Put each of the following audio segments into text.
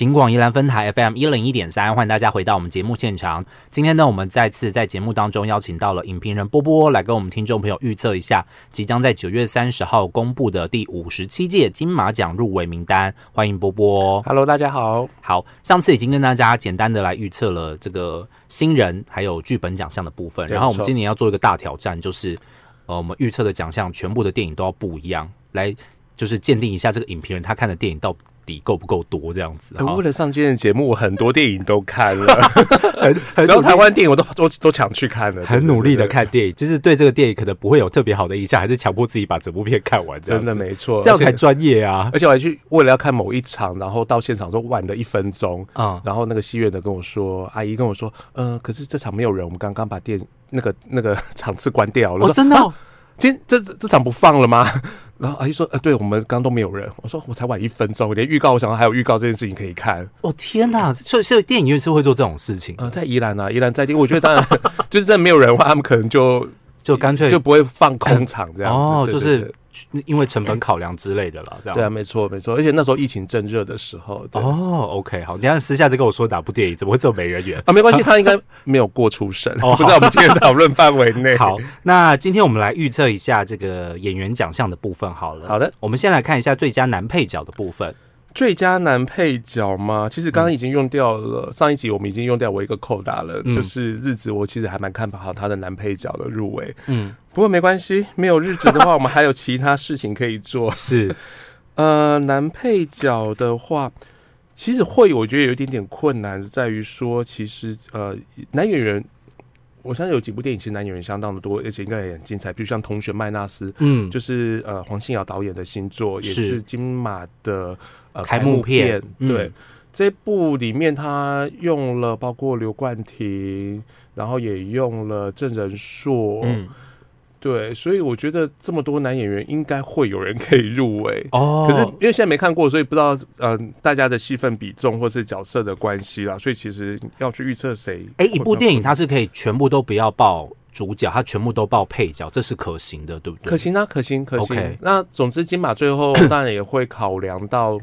警广宜兰分台 FM 一零一点三，欢迎大家回到我们节目现场。今天呢，我们再次在节目当中邀请到了影评人波波来跟我们听众朋友预测一下即将在九月三十号公布的第五十七届金马奖入围名单。欢迎波波。Hello，大家好。好，上次已经跟大家简单的来预测了这个新人还有剧本奖项的部分，然后我们今年要做一个大挑战，就是呃，我们预测的奖项全部的电影都要不一样，来就是鉴定一下这个影评人他看的电影到。够不够多这样子？为了上今天的节目，我很多电影都看了，很只要台湾电影我都都都抢去看了，很努力的看电影，就是对这个电影可能不会有特别好的印象，还是强迫自己把整部片看完。真的没错，这样才专业啊！而且我还去为了要看某一场，然后到现场说晚了一分钟，嗯，然后那个戏院的跟我说，阿姨跟我说，嗯，可是这场没有人，我们刚刚把电那个那个 场次关掉了。哦，真的？今天这这场不放了吗？然后阿姨说：“呃，对，我们刚刚都没有人。”我说：“我才晚一分钟，连预告，我想到还有预告这件事情可以看。”哦天哪！所以，所以电影院是会做这种事情。呃，在宜兰啊，宜兰在地，我觉得当然 就是真的没有人的话，他们可能就就干脆就不会放空场这样子。哦，就是。因为成本考量之类的了，这样对啊，没错没错，而且那时候疫情正热的时候。哦，OK，好，你看私下再跟我说哪部电影，怎么会这么没人缘啊？没关系，他应该没有过初审，哦，不在我们今天讨论范围内。好，那今天我们来预测一下这个演员奖项的部分好了。好的，我们先来看一下最佳男配角的部分。最佳男配角吗？其实刚刚已经用掉了，嗯、上一集我们已经用掉我一个扣打了，嗯、就是日子，我其实还蛮看好他的男配角的入围。嗯，不过没关系，没有日子的话，我们还有其他事情可以做。是，呃，男配角的话，其实会我觉得有一点点困难，在于说，其实呃，男演员。我相信有几部电影，其实男演员相当的多，而且应该也很精彩。比如像《同学麦纳斯》，嗯，就是呃黄信尧导演的新作，也是金马的呃开幕片。对，嗯、这部里面他用了包括刘冠廷，然后也用了郑仁硕。嗯对，所以我觉得这么多男演员应该会有人可以入围哦。可是因为现在没看过，所以不知道嗯、呃、大家的戏份比重或是角色的关系啦。所以其实要去预测谁，哎，一部电影它是可以全部都不要报主角，它全部都报配角，这是可行的，对不对？可行啊，可行，可行。那总之金马最后 当然也会考量到。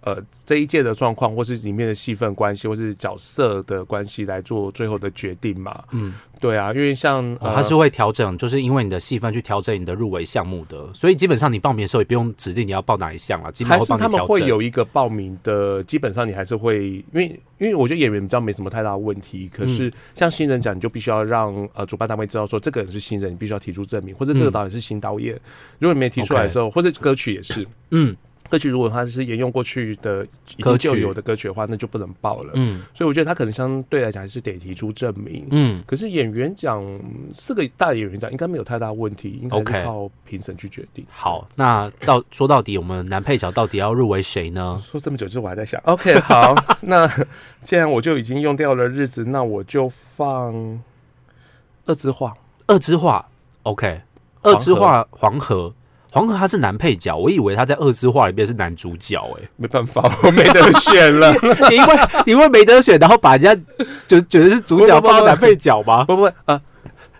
呃，这一届的状况，或是里面的戏份关系，或是角色的关系，来做最后的决定嘛？嗯，对啊，因为像、呃哦、他是会调整，就是因为你的戏份去调整你的入围项目的，所以基本上你报名的时候也不用指定你要报哪一项啊，基本上他们会有一个报名的，基本上你还是会，因为因为我觉得演员比较没什么太大的问题，可是像新人奖，你就必须要让呃主办单位知道说这个人是新人，你必须要提出证明，或者这个导演是新导演，嗯、如果你没提出来的时候.或者歌曲也是，嗯。歌曲如果它是沿用过去的已经就有的歌曲的话，那就不能报了。嗯，所以我觉得他可能相对来讲还是得提出证明。嗯，可是演员奖四个大演员奖应该没有太大问题，应该是靠评审去决定。好，那到说到底，我们男配角到底要入围谁呢？说这么久之后，我还在想。OK，好，那既然我就已经用掉了日子，那我就放二之画。二之画，OK，二之画黄河。黄河他是男配角，我以为他在《二次画》里面是男主角，欸，哎，没办法，我没得选了。你 因为你因为没得选，然后把人家就觉得是主角放男配角吗？不不，不，不啊，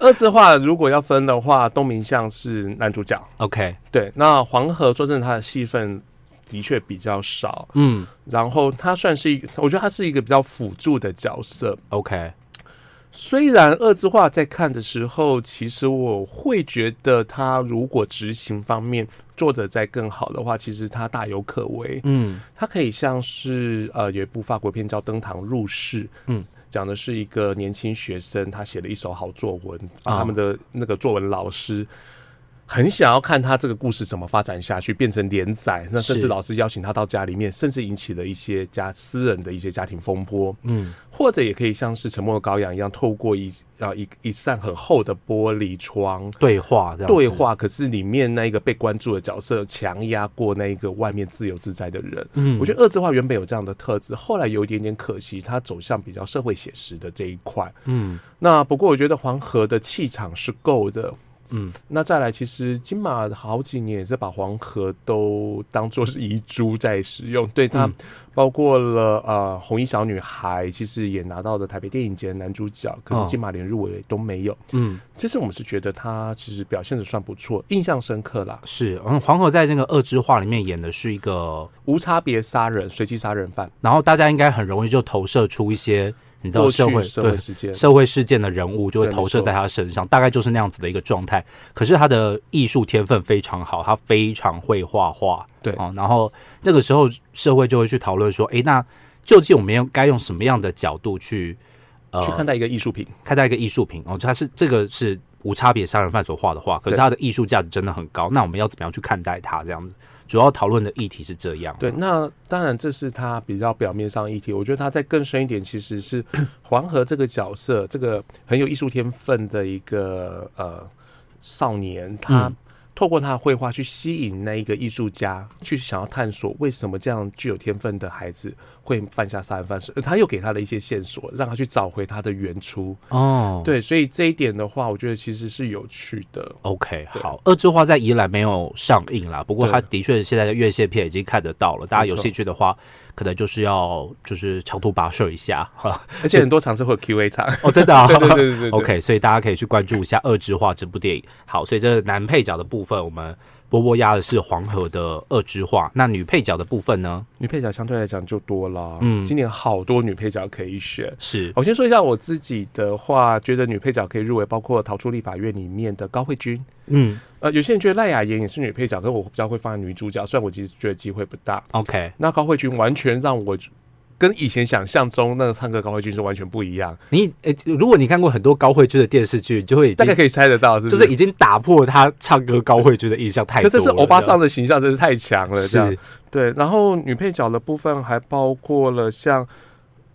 《恶之画》如果要分的话，东明相是男主角。OK，对，那黄河说真的，他的戏份的确比较少，嗯，然后他算是一个，我觉得他是一个比较辅助的角色。OK。虽然二之化在看的时候，其实我会觉得他如果执行方面做得再更好的话，其实他大有可为。嗯，他可以像是呃有一部法国片叫《登堂入室》，嗯，讲的是一个年轻学生，他写了一手好作文，啊，他们的那个作文老师。很想要看他这个故事怎么发展下去，变成连载。那甚至老师邀请他到家里面，甚至引起了一些家私人的一些家庭风波。嗯，或者也可以像是《沉默的羔羊》一样，透过一啊一一扇很厚的玻璃窗对话，对话。可是里面那一个被关注的角色强压过那一个外面自由自在的人。嗯，我觉得恶之画原本有这样的特质，后来有一点点可惜，他走向比较社会写实的这一块。嗯，那不过我觉得黄河的气场是够的。子。嗯，那再来，其实金马好几年也是把黄河都当做是遗珠在使用，对它。嗯包括了呃红衣小女孩，其实也拿到了台北电影节男主角，可是金马连入围都没有。嗯，其实我们是觉得他其实表现的算不错，印象深刻啦。是，嗯，黄河在那个恶之画里面演的是一个无差别杀人、随机杀人犯，然后大家应该很容易就投射出一些。你知道社会社会事件社会事件的人物就会投射在他身上，大概就是那样子的一个状态。可是他的艺术天分非常好，他非常会画画。对啊，然后这个时候社会就会去讨论说：诶，那究竟我们用该用什么样的角度去呃去看待一个艺术品？看待一个艺术品哦，他是这个是无差别杀人犯所画的画，可是他的艺术价值真的很高。那我们要怎么样去看待他？这样子？主要讨论的议题是这样。对，那当然这是他比较表面上议题。我觉得他在更深一点，其实是黄河这个角色，这个很有艺术天分的一个呃少年，他。透过他的绘画去吸引那一个艺术家，去想要探索为什么这样具有天分的孩子会犯下杀人犯事。他又给他了一些线索，让他去找回他的原初。哦，对，所以这一点的话，我觉得其实是有趣的。OK，好，恶之花在宜兰没有上映啦，不过他的确现在的院线片已经看得到了，大家有兴趣的话。可能就是要就是长途跋涉一下哈，而且很多场是会有 Q&A 场哦，真的啊，对对对对对，OK，所以大家可以去关注一下《恶之化》这部电影。好，所以这男配角的部分，我们。波波押的是黄河的二之画，那女配角的部分呢？女配角相对来讲就多了，嗯，今年好多女配角可以选。是，我先说一下我自己的话，觉得女配角可以入围，包括《逃出立法院》里面的高慧君，嗯，呃，有些人觉得赖雅妍也是女配角，可是我比较会放在女主角，虽然我其实觉得机会不大。OK，那高慧君完全让我。跟以前想象中那个唱歌高慧君是完全不一样。你如果你看过很多高慧君的电视剧，就会大概可以猜得到，是不是？就是已经打破他唱歌高慧君的印象太。可这是欧巴桑的形象，真是太强了。是，对。然后女配角的部分还包括了像，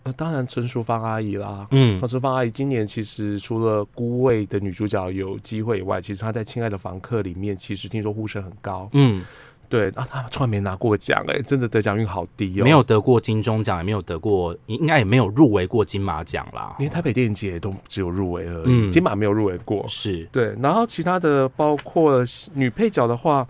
呃，当然陈淑芳阿姨啦。嗯，陈淑芳阿姨今年其实除了孤味的女主角有机会以外，其实她在《亲爱的房客》里面其实听说呼声很高。嗯。对啊，他从来没拿过奖哎，真的得奖率好低哦。没有得过金钟奖，也没有得过，应该也没有入围过金马奖啦。连台北电影节都只有入围而已，嗯、金马没有入围过。是对，然后其他的包括女配角的话，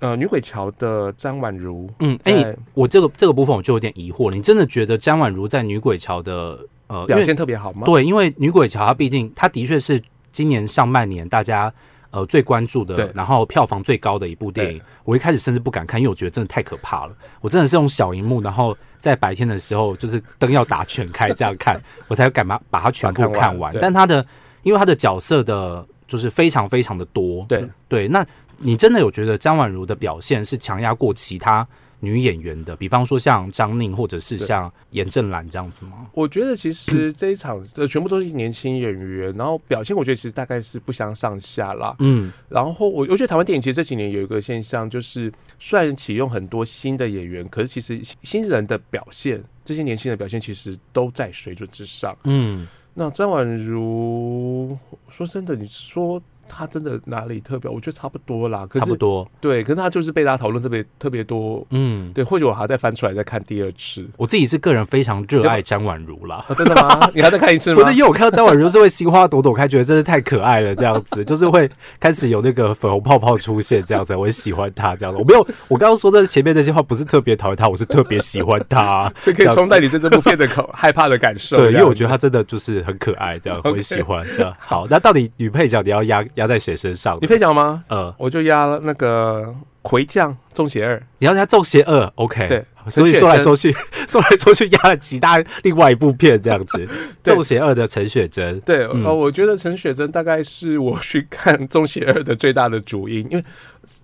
呃，女鬼桥的张婉如，嗯，哎、欸，我这个这个部分我就有点疑惑，你真的觉得张婉如在女鬼桥的呃表现特别好吗？对，因为女鬼桥她毕竟她的确是今年上半年大家。呃，最关注的，然后票房最高的一部电影，我一开始甚至不敢看，因为我觉得真的太可怕了。我真的是用小荧幕，然后在白天的时候，就是灯要打全开这样看，我才敢把把它全部看完。但他的，因为他的角色的，就是非常非常的多。对对，那你真的有觉得张婉如的表现是强压过其他？女演员的，比方说像张宁，或者是像严正岚这样子吗？我觉得其实这一场的全部都是年轻演员，然后表现我觉得其实大概是不相上下啦。嗯，然后我我觉得台湾电影其实这几年有一个现象，就是虽然启用很多新的演员，可是其实新人的表现，这些年轻人的表现其实都在水准之上。嗯，那张婉如，说真的，你说。他真的哪里特别？我觉得差不多啦，差不多。对，可是他就是被大家讨论特别特别多。嗯，对，或许我还要再翻出来再看第二次。我自己是个人非常热爱张婉如啦。真的吗？你还再看一次吗？不是，因为我看到张婉如是会心花朵朵开，觉得真是太可爱了，这样子 就是会开始有那个粉红泡泡出现，这样子我很喜欢她这样子。我没有，我刚刚说的前面那些话不是特别讨厌她，我是特别喜欢她，所以可以冲在你对这部片的口害怕的感受。对，因为我觉得她真的就是很可爱，这样我很喜欢的。好，那到底女配角你要压压在谁身上？你配角吗？呃，我就压了那个魁将中邪二，你要压中邪二，OK？对，所以说来说去，说来说去压了几大另外一部片这样子。中邪二的陈雪贞，对，呃，我觉得陈雪贞大概是我去看中邪二的最大的主因，因为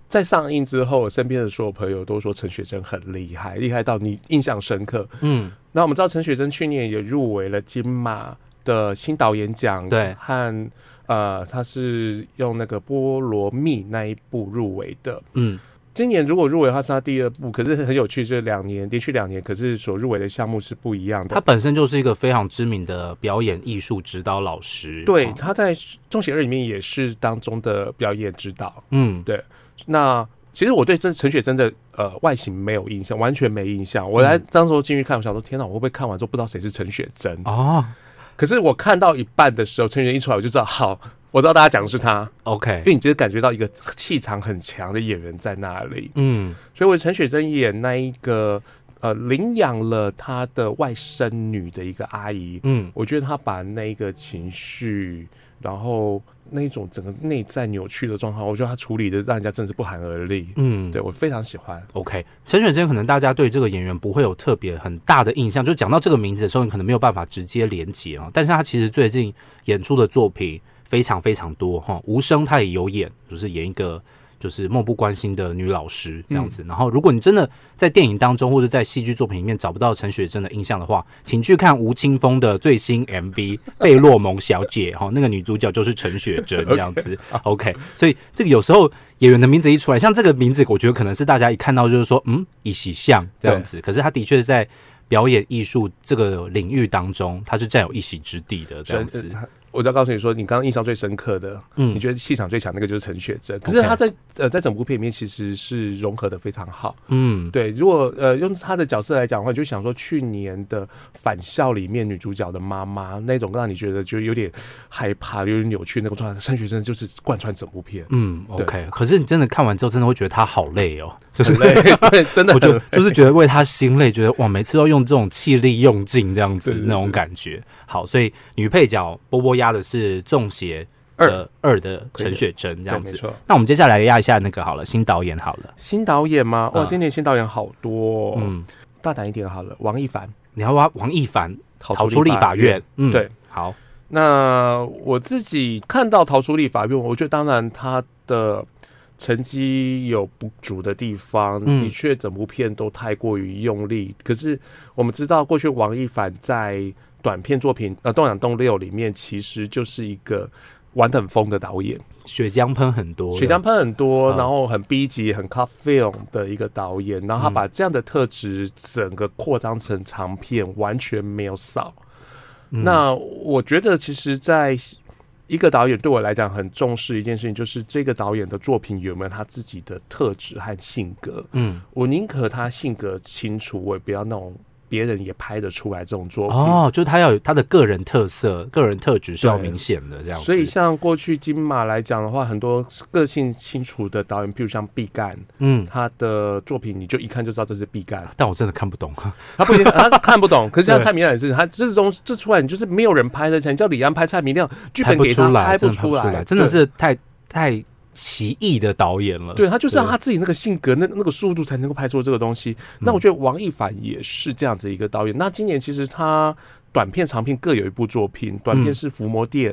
在上映之后，我身边的所有朋友都说陈雪贞很厉害，厉害到你印象深刻。嗯，那我们知道陈雪贞去年也入围了金马的新导演奖，对，和。呃，他是用那个《菠萝蜜》那一部入围的。嗯，今年如果入围的话，是他第二部，可是很有趣，就是两年连续两年，可是所入围的项目是不一样的。他本身就是一个非常知名的表演艺术指导老师。对，他在《中邪二》里面也是当中的表演指导。嗯，对。那其实我对这陈雪贞的呃外形没有印象，完全没印象。我来当时候进去看，我想说，天哪，我会不会看完之后不知道谁是陈雪贞啊？哦可是我看到一半的时候，陈雪贞一出来，我就知道，好，我知道大家讲的是他，OK，因为你就是感觉到一个气场很强的演员在那里，嗯，所以我陈雪贞演那一个呃领养了他的外甥女的一个阿姨，嗯，我觉得她把那个情绪，然后那一种整个内在扭曲的状况，我觉得他处理的让人家真的是不寒而栗，嗯，对我非常喜欢。OK，陈雪贞可能大家对这个演员不会有特别很大的印象，就讲到这个名字的时候，你可能没有办法直接连接啊，但是他其实最近演出的作品。非常非常多哈，无声他也有演，就是演一个就是漠不关心的女老师这样子。嗯、然后，如果你真的在电影当中或者在戏剧作品里面找不到陈雪贞的印象的话，请去看吴青峰的最新 MV《费洛蒙小姐》哈，那个女主角就是陈雪贞 这样子。OK，所以这个有时候演员的名字一出来，像这个名字，我觉得可能是大家一看到就是说，嗯，一喜像这样子。可是他的确是在表演艺术这个领域当中，他是占有一席之地的这样子。我就要告诉你说，你刚刚印象最深刻的，嗯，你觉得气场最强那个就是陈雪贞。可是她在呃在整部片里面其实是融合的非常好，嗯，对。如果呃用她的角色来讲的话，就想说去年的《返校》里面女主角的妈妈那种让你觉得就有点害怕、有点扭曲那种状态，陈雪贞就是贯穿整部片。嗯，OK。可是你真的看完之后，真的会觉得她好累哦，就是累，对，真的，我就 就是觉得为她心累，觉得哇，每次都用这种气力用尽这样子那种感觉。好，所以女配角波波。压的是中邪二。二的陈雪贞这样子，那我们接下来压一下那个好了，新导演好了，新导演吗？哇，今年新导演好多，哦。嗯，大胆一点好了，王一凡，你要挖王一凡逃出立法院，嗯，对，好，那我自己看到逃出立法院，我觉得当然他的成绩有不足的地方，的确整部片都太过于用力，可是我们知道过去王一凡在。短片作品呃，《动两动六》里面其实就是一个玩得很疯的导演，血浆喷很多，血浆喷很多，然后很 B 级、很 cut film 的一个导演，然后他把这样的特质整个扩张成长片，完全没有少。嗯、那我觉得，其实，在一个导演对我来讲很重视一件事情，就是这个导演的作品有没有他自己的特质和性格。嗯，我宁可他性格清楚，我也不要那种。别人也拍得出来这种作品哦，就是他要有他的个人特色、个人特质是要明显的这样子。所以像过去金马来讲的话，很多个性清楚的导演，譬如像毕赣，嗯，他的作品你就一看就知道这是毕赣，但我真的看不懂，他不行，他看不懂。可是像蔡明亮也是，他这种这出来你就是没有人拍的，你叫李安拍蔡明亮，剧本给他拍不出来，真的是太太。奇异的导演了，对，他就是让他自己那个性格，那那个速度才能够拍出这个东西。那我觉得王一凡也是这样子一个导演。那今年其实他短片、长片各有一部作品，短片是《伏魔殿》。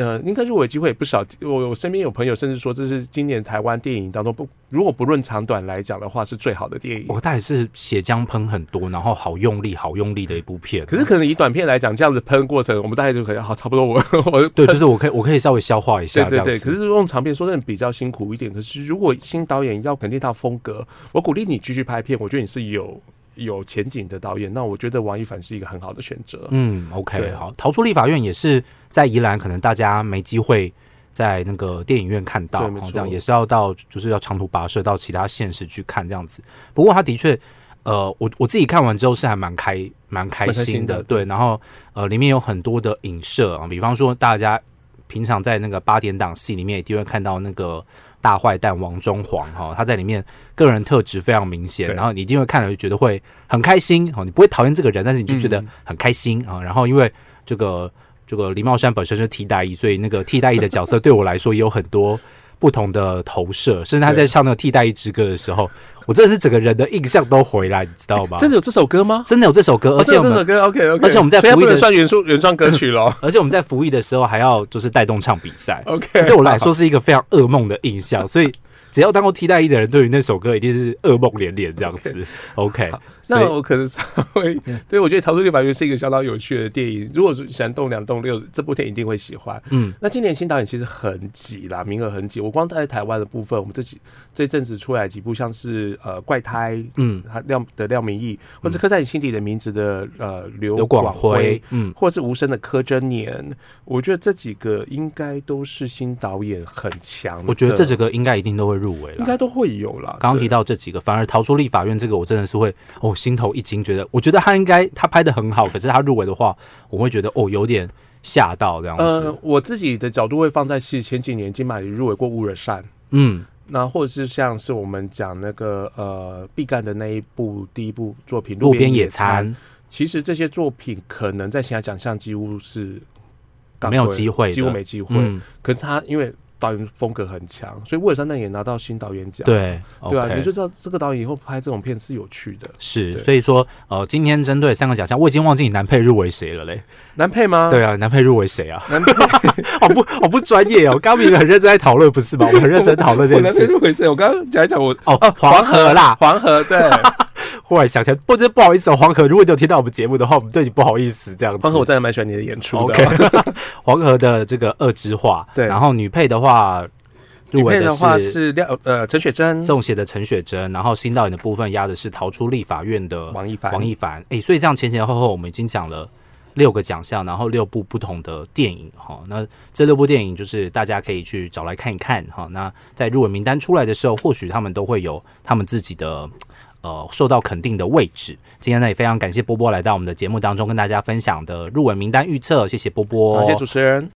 呃，应该是我有机会也不少。我我身边有朋友甚至说，这是今年台湾电影当中不，如果不论长短来讲的话，是最好的电影。我大概是血浆喷很多，然后好用力、好用力的一部片。可是可能以短片来讲，这样子喷过程，我们大概就可以好差不多我。我我对，就是我可以我可以稍微消化一下。对对对。可是用长片说真的比较辛苦一点。可是如果新导演要肯定他风格，我鼓励你继续拍片。我觉得你是有。有前景的导演，那我觉得王一凡是一个很好的选择。嗯，OK，好，逃出立法院也是在宜兰，可能大家没机会在那个电影院看到，对这样也是要到，就是要长途跋涉到其他县市去看这样子。不过他的确，呃，我我自己看完之后是还蛮开蛮开心的，对。然后呃，里面有很多的影射啊，比方说大家平常在那个八点档戏里面一定会看到那个。大坏蛋王中皇哈，他在里面个人特质非常明显，然后你一定会看了就觉得会很开心哦，你不会讨厌这个人，但是你就觉得很开心啊。然后因为这个这个李茂山本身是替代役，所以那个替代役的角色对我来说也有很多不同的投射，甚至他在唱那个替代一支歌的时候。我真的是整个人的印象都回来，你知道吗？真的有这首歌吗？真的有这首歌，而且这首歌 OK OK，而且我们在服役的算原创原创歌曲咯。而且我们在服役的时候还要就是带动唱比赛 OK，对我来说是一个非常噩梦的印象，所以。只要当过替代役的人，对于那首歌一定是噩梦连连这样子。OK，, okay 那我可能稍微对，我觉得《逃出立法院》是一个相当有趣的电影。如果喜欢动两动六这部电影，一定会喜欢。嗯，那今年新导演其实很挤啦，名额很挤。我光在台湾的部分，我们这几这阵子出来几部，像是呃怪胎，嗯，他廖的廖明义，或者刻在你心底的名字的呃刘广辉，嗯，或者是无声的柯贞年，我觉得这几个应该都是新导演很强。我觉得这几个应该一定都会。入围了，应该都会有啦。刚刚提到这几个，反而逃出立法院这个，我真的是会哦，心头一惊，觉得我觉得他应该他拍的很好，可是他入围的话，我会觉得哦，有点吓到这样子？呃，我自己的角度会放在是前几年金马里入围过乌尔善，嗯，那或者是像是我们讲那个呃毕赣的那一部第一部作品《路边野餐》，其实这些作品可能在其他奖项几乎是没有机会，几乎没机会。嗯、可是他因为。导演风格很强，所以乌尔山那也拿到新导演奖。对，对啊，你就知道这个导演以后拍这种片是有趣的。是，所以说，呃，今天针对三个奖项，我已经忘记你男配入围谁了嘞？男配吗？对啊，男配入围谁啊？男配，好 不好不专业哦。刚明很认真在讨论，不是吗？我们很认真讨论这件事。男配入围谁？我刚刚讲一讲，我哦哦，黄河啦，黄河对。忽然想起来，不，这不好意思哦，黄河，如果你有听到我们节目的话，我们对你不好意思这样子。黄河，我真的蛮喜欢你的演出的。Okay 黄河的这个二之画，对，然后女配的话。入围的话是廖呃陈雪贞，中邪的陈雪贞，然后新导演的部分压的是逃出立法院的王一凡。王一凡，哎，所以这样前前后后我们已经讲了六个奖项，然后六部不同的电影哈。那这六部电影就是大家可以去找来看一看哈。那在入围名单出来的时候，或许他们都会有他们自己的呃受到肯定的位置。今天呢也非常感谢波波来到我们的节目当中跟大家分享的入围名单预测，谢谢波波，谢谢主持人。